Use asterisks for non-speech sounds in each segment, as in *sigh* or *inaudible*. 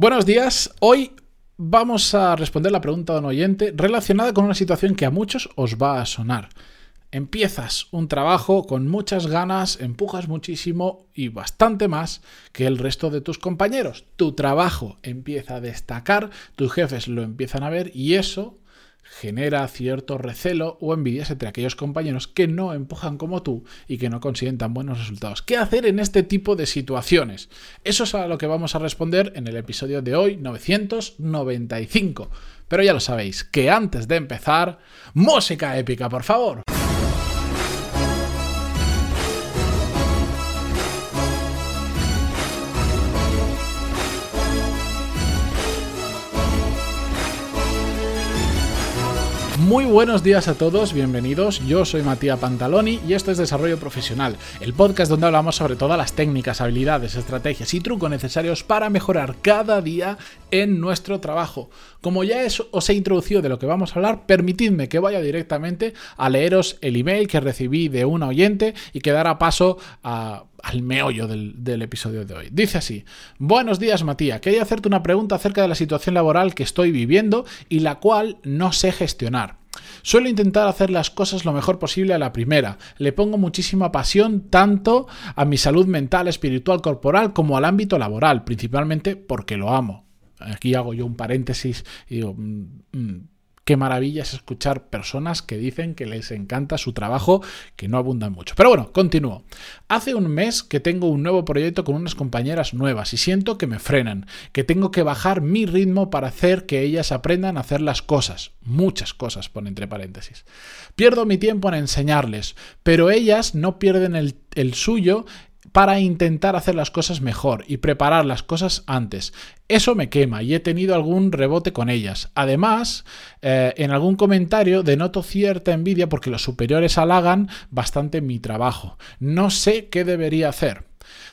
Buenos días. Hoy vamos a responder la pregunta de un oyente relacionada con una situación que a muchos os va a sonar. Empiezas un trabajo con muchas ganas, empujas muchísimo y bastante más que el resto de tus compañeros. Tu trabajo empieza a destacar, tus jefes lo empiezan a ver y eso genera cierto recelo o envidias entre aquellos compañeros que no empujan como tú y que no consiguen tan buenos resultados. ¿Qué hacer en este tipo de situaciones? Eso es a lo que vamos a responder en el episodio de hoy 995. Pero ya lo sabéis, que antes de empezar, música épica, por favor. Muy buenos días a todos, bienvenidos. Yo soy Matías Pantaloni y esto es Desarrollo Profesional, el podcast donde hablamos sobre todas las técnicas, habilidades, estrategias y trucos necesarios para mejorar cada día en nuestro trabajo. Como ya os he introducido de lo que vamos a hablar, permitidme que vaya directamente a leeros el email que recibí de un oyente y que dará paso al meollo del, del, episodio de hoy. Dice así, buenos días Matías, quería hacerte una pregunta acerca de la situación laboral que estoy viviendo y la cual no sé gestionar. Suelo intentar hacer las cosas lo mejor posible a la primera. Le pongo muchísima pasión tanto a mi salud mental, espiritual, corporal como al ámbito laboral, principalmente porque lo amo. Aquí hago yo un paréntesis y digo, mm, mm, Qué maravilla es escuchar personas que dicen que les encanta su trabajo, que no abundan mucho. Pero bueno, continúo. Hace un mes que tengo un nuevo proyecto con unas compañeras nuevas y siento que me frenan, que tengo que bajar mi ritmo para hacer que ellas aprendan a hacer las cosas. Muchas cosas, pone entre paréntesis. Pierdo mi tiempo en enseñarles, pero ellas no pierden el, el suyo para intentar hacer las cosas mejor y preparar las cosas antes. Eso me quema y he tenido algún rebote con ellas. Además, eh, en algún comentario denoto cierta envidia porque los superiores halagan bastante mi trabajo. No sé qué debería hacer.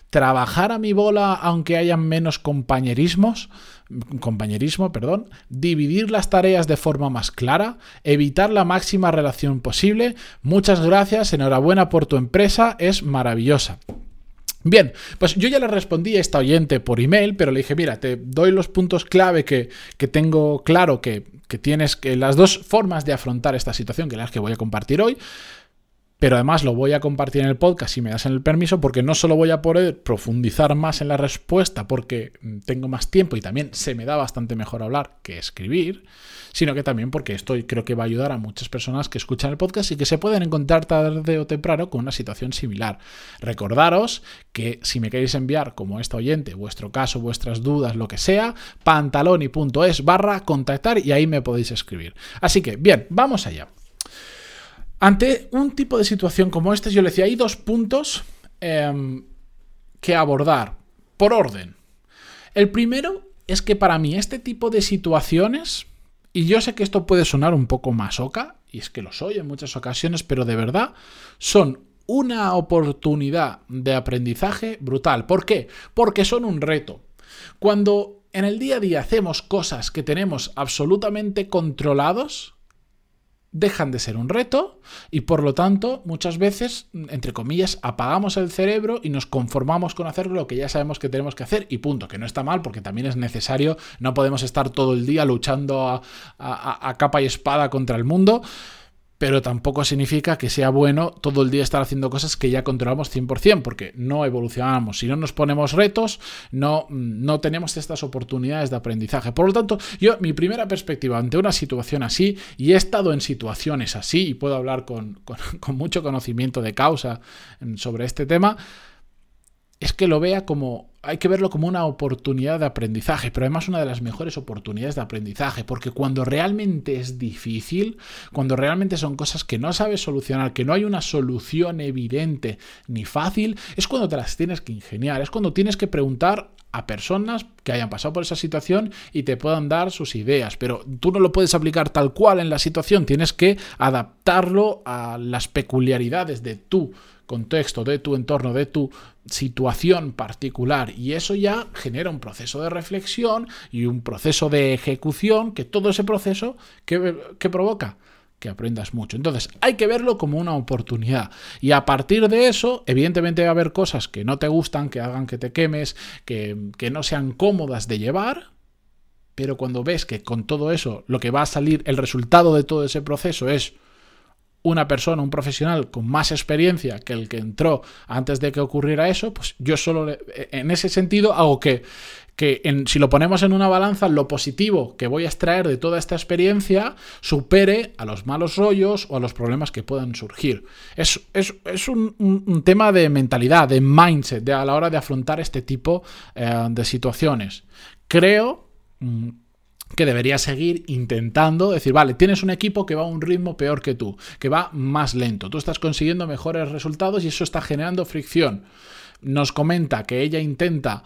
¿Trabajar a mi bola aunque hayan menos compañerismos? compañerismo, perdón, dividir las tareas de forma más clara, evitar la máxima relación posible. Muchas gracias, enhorabuena por tu empresa, es maravillosa. Bien, pues yo ya le respondí a esta oyente por email, pero le dije, mira, te doy los puntos clave que, tengo claro que, que, tienes que las dos formas de afrontar esta situación, que las que voy a compartir hoy, pero además lo voy a compartir en el podcast si me das el permiso, porque no solo voy a poder profundizar más en la respuesta porque tengo más tiempo y también se me da bastante mejor hablar que escribir, sino que también porque esto creo que va a ayudar a muchas personas que escuchan el podcast y que se pueden encontrar tarde o temprano con una situación similar. Recordaros que si me queréis enviar, como esta oyente, vuestro caso, vuestras dudas, lo que sea, pantaloni.es barra contactar y ahí me podéis escribir. Así que, bien, vamos allá. Ante un tipo de situación como este, yo le decía, hay dos puntos em, que abordar por orden. El primero es que para mí este tipo de situaciones, y yo sé que esto puede sonar un poco masoca, y es que lo soy en muchas ocasiones, pero de verdad son una oportunidad de aprendizaje brutal. ¿Por qué? Porque son un reto. Cuando en el día a día hacemos cosas que tenemos absolutamente controlados, dejan de ser un reto y por lo tanto muchas veces, entre comillas, apagamos el cerebro y nos conformamos con hacer lo que ya sabemos que tenemos que hacer y punto, que no está mal porque también es necesario, no podemos estar todo el día luchando a, capa y espada contra el mundo pero tampoco significa que sea bueno todo el día estar haciendo cosas que ya controlamos 100%, porque no evolucionamos. Si no nos ponemos retos, no, no tenemos estas oportunidades de aprendizaje. Por lo tanto, yo, mi primera perspectiva ante una situación así, y he estado en situaciones así, y puedo hablar con, con *laughs* mucho conocimiento de causa sobre este tema, es que lo vea como, hay que verlo como una oportunidad de aprendizaje, pero además una de las mejores oportunidades de aprendizaje, porque cuando realmente es difícil, cuando realmente son cosas que no sabes solucionar, que no hay una solución evidente ni fácil, es cuando te las tienes que ingeniar, es cuando tienes que preguntar a personas que hayan pasado por esa situación y te puedan dar sus ideas, pero tú no lo puedes aplicar tal cual en la situación, tienes que adaptarlo a las peculiaridades de tu contexto, de tu entorno, de tu situación particular y eso ya genera un proceso de reflexión y un proceso de ejecución que todo ese proceso que, provoca que aprendas mucho. Entonces, hay que verlo como una oportunidad. Y a partir de eso, evidentemente va a haber cosas que no te gustan, que hagan que te quemes, que, que no sean cómodas de llevar, Pero cuando ves que con todo eso lo que va a salir, el resultado de todo ese proceso es una persona, un profesional con más experiencia que el que entró antes de que ocurriera eso, pues yo solo en ese sentido hago que, que si lo ponemos en una balanza, lo positivo que voy a extraer de toda esta experiencia supere a los malos rollos o a los problemas que puedan surgir. Es, un, tema de mentalidad, de mindset, a la hora de afrontar este tipo eh, de situaciones. Creo... Mm, que debería seguir intentando decir, vale, tienes un equipo que va a un ritmo peor que tú, que va más lento, tú estás consiguiendo mejores resultados y eso está generando fricción. Nos comenta que ella intenta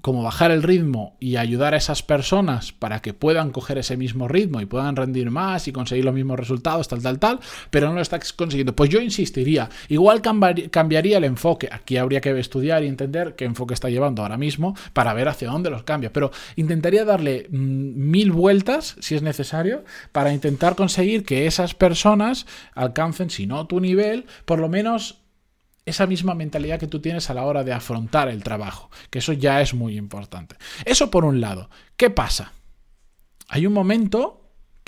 como bajar el ritmo y ayudar a esas personas para que puedan coger ese mismo ritmo y puedan rendir más y conseguir los mismos resultados, tal, tal, tal, pero no lo está consiguiendo. Pues yo insistiría, igual cambiaría el enfoque. Aquí habría que estudiar y entender qué enfoque está llevando ahora mismo para ver hacia dónde los cambia, pero intentaría darle mm, mil vueltas, si es necesario, para intentar conseguir que esas personas alcancen, si no tu nivel, por lo menos esa misma mentalidad que tú tienes a la hora de afrontar el trabajo, que eso ya es muy importante. Eso por un lado. ¿Qué pasa? Hay un momento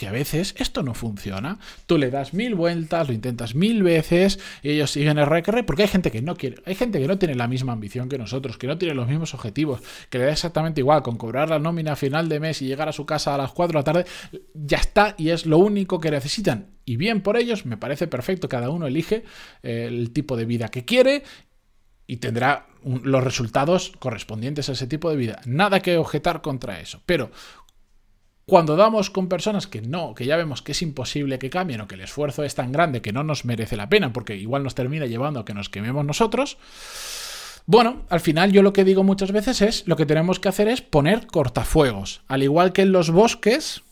que a veces esto no funciona. Tú le das mil vueltas, lo intentas mil veces y ellos siguen el recorrer porque hay gente que no quiere, hay gente que no tiene la misma ambición que nosotros, que no tiene los mismos objetivos, que le da exactamente igual con cobrar la nómina a final de mes y llegar a su casa a las 4 de la tarde, ya está y es lo único que necesitan. Y bien por ellos, me parece perfecto, cada uno elige eh, el tipo de vida que quiere y tendrá los resultados correspondientes a ese tipo de vida. Nada que objetar contra eso. Pero cuando damos con personas que no, que ya vemos que es imposible que cambien o que el esfuerzo es tan grande que no nos merece la pena, porque igual nos termina llevando a que nos quememos nosotros, bueno, al final yo lo que digo muchas veces es, lo que tenemos que hacer es poner cortafuegos. Al igual que en los bosques,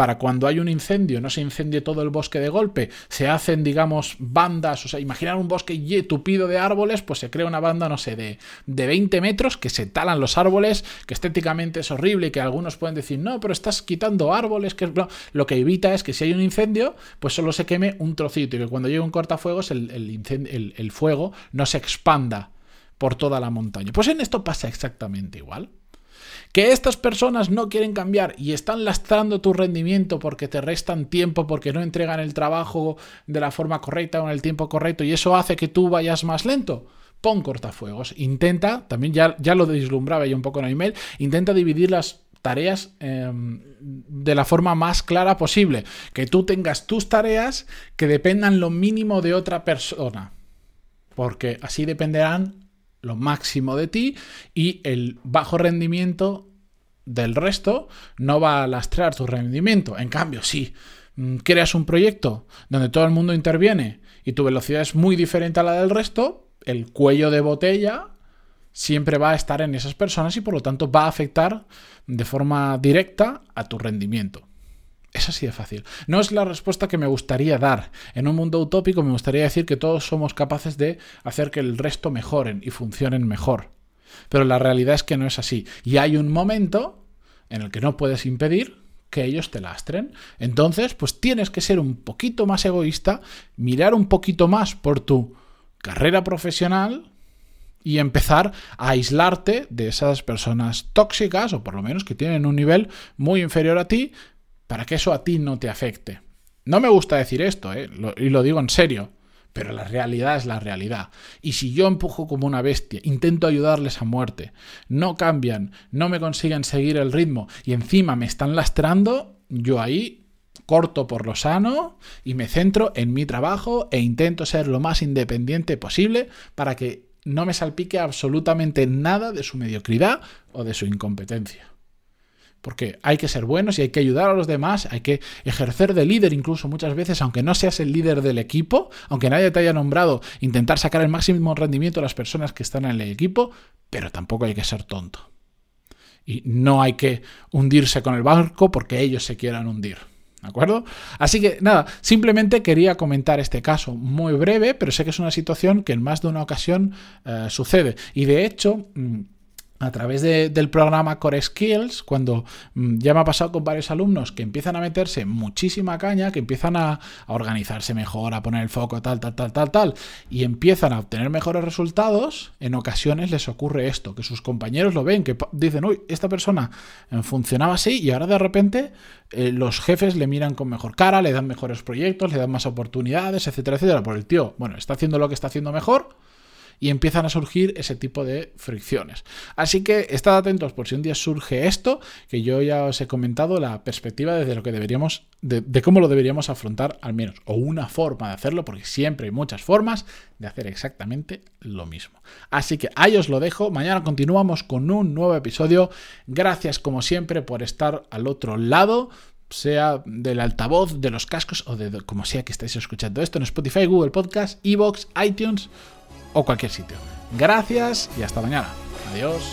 para cuando hay un incendio, no se incendie todo el bosque de golpe, se hacen, digamos, bandas, o sea, imaginar un bosque tupido de árboles, pues se crea una banda, no sé, de, de 20 metros, que se talan los árboles, que estéticamente es horrible y que algunos pueden decir, no, pero estás quitando árboles, que lo que evita es que si hay un incendio, pues solo se queme un trocito y que cuando llegue un cortafuegos el, el, el fuego no se expanda por toda la montaña. Pues en esto pasa exactamente igual que estas personas no quieren cambiar y están lastrando tu rendimiento porque te restan tiempo, porque no entregan el trabajo de la forma correcta o en el tiempo correcto y eso hace que tú vayas más lento. Pon cortafuegos. Intenta, también ya, ya lo deslumbraba yo un poco en el email, intenta dividir las tareas em, de la forma más clara posible. Que tú tengas tus tareas que dependan lo mínimo de otra persona. Porque así dependerán lo máximo de ti y el bajo rendimiento del resto no va a lastrar tu rendimiento. En cambio, si mm, creas un proyecto donde todo el mundo interviene y tu velocidad es muy diferente a la del resto, el cuello de botella siempre va a estar en esas personas y por lo tanto va a afectar de forma directa a tu rendimiento. Es así de fácil. No es la respuesta que me gustaría dar. En un mundo utópico me gustaría decir que todos somos capaces de hacer que el resto mejoren y funcionen mejor. Pero la realidad es que no es así. Y hay un momento en el que no puedes impedir que ellos te lastren. Entonces, pues tienes que ser un poquito más egoísta, mirar un poquito más por tu carrera profesional y empezar a aislarte de esas personas tóxicas o por lo menos que tienen un nivel muy inferior a ti para que eso a ti no te afecte. No me gusta decir esto, ¿eh? y lo digo en serio, pero la realidad es la realidad. Y si yo empujo como una bestia, intento ayudarles a muerte, no cambian, no me consiguen seguir el ritmo y encima me están lastrando, yo ahí corto por lo sano y me centro en mi trabajo e intento ser lo más independiente posible para que no me salpique absolutamente nada de su mediocridad o de su incompetencia. Porque hay que ser buenos y hay que ayudar a los demás, hay que ejercer de líder incluso muchas veces, aunque no seas el líder del equipo, aunque nadie te haya nombrado, intentar sacar el máximo rendimiento a las personas que están en el equipo, pero tampoco hay que ser tonto. Y no hay que hundirse con el barco porque ellos se quieran hundir. ¿De acuerdo? Así que nada, simplemente quería comentar este caso muy breve, pero sé que es una situación que en más de una ocasión eh, sucede. Y de hecho... Mm, a través del programa Core Skills, cuando mm, ya me ha pasado con varios alumnos que empiezan a meterse muchísima caña, que empiezan a, organizarse mejor, a poner el foco, tal, tal, tal, tal, tal, y empiezan a obtener mejores resultados, en ocasiones les ocurre esto, que sus compañeros lo ven, que dicen, uy, esta persona eh, funcionaba así y ahora de repente eh, los jefes le miran con mejor cara, le dan mejores proyectos, le dan más oportunidades, etcétera, etcétera, por el tío, bueno, está haciendo lo que está haciendo mejor y empiezan a surgir ese tipo de fricciones. Así que estad atentos por si un día surge esto, que yo ya os he comentado la perspectiva desde lo que deberíamos, de, cómo lo deberíamos afrontar al menos, o una forma de hacerlo, porque siempre hay muchas formas de hacer exactamente lo mismo. Así que ahí os lo dejo, mañana continuamos con un nuevo episodio. Gracias como siempre por estar al otro lado sea del altavoz, de los cascos o de como sea que estéis escuchando esto en Spotify, Google Podcast, Evox, iTunes o cualquier sitio. Gracias y hasta mañana. Adiós.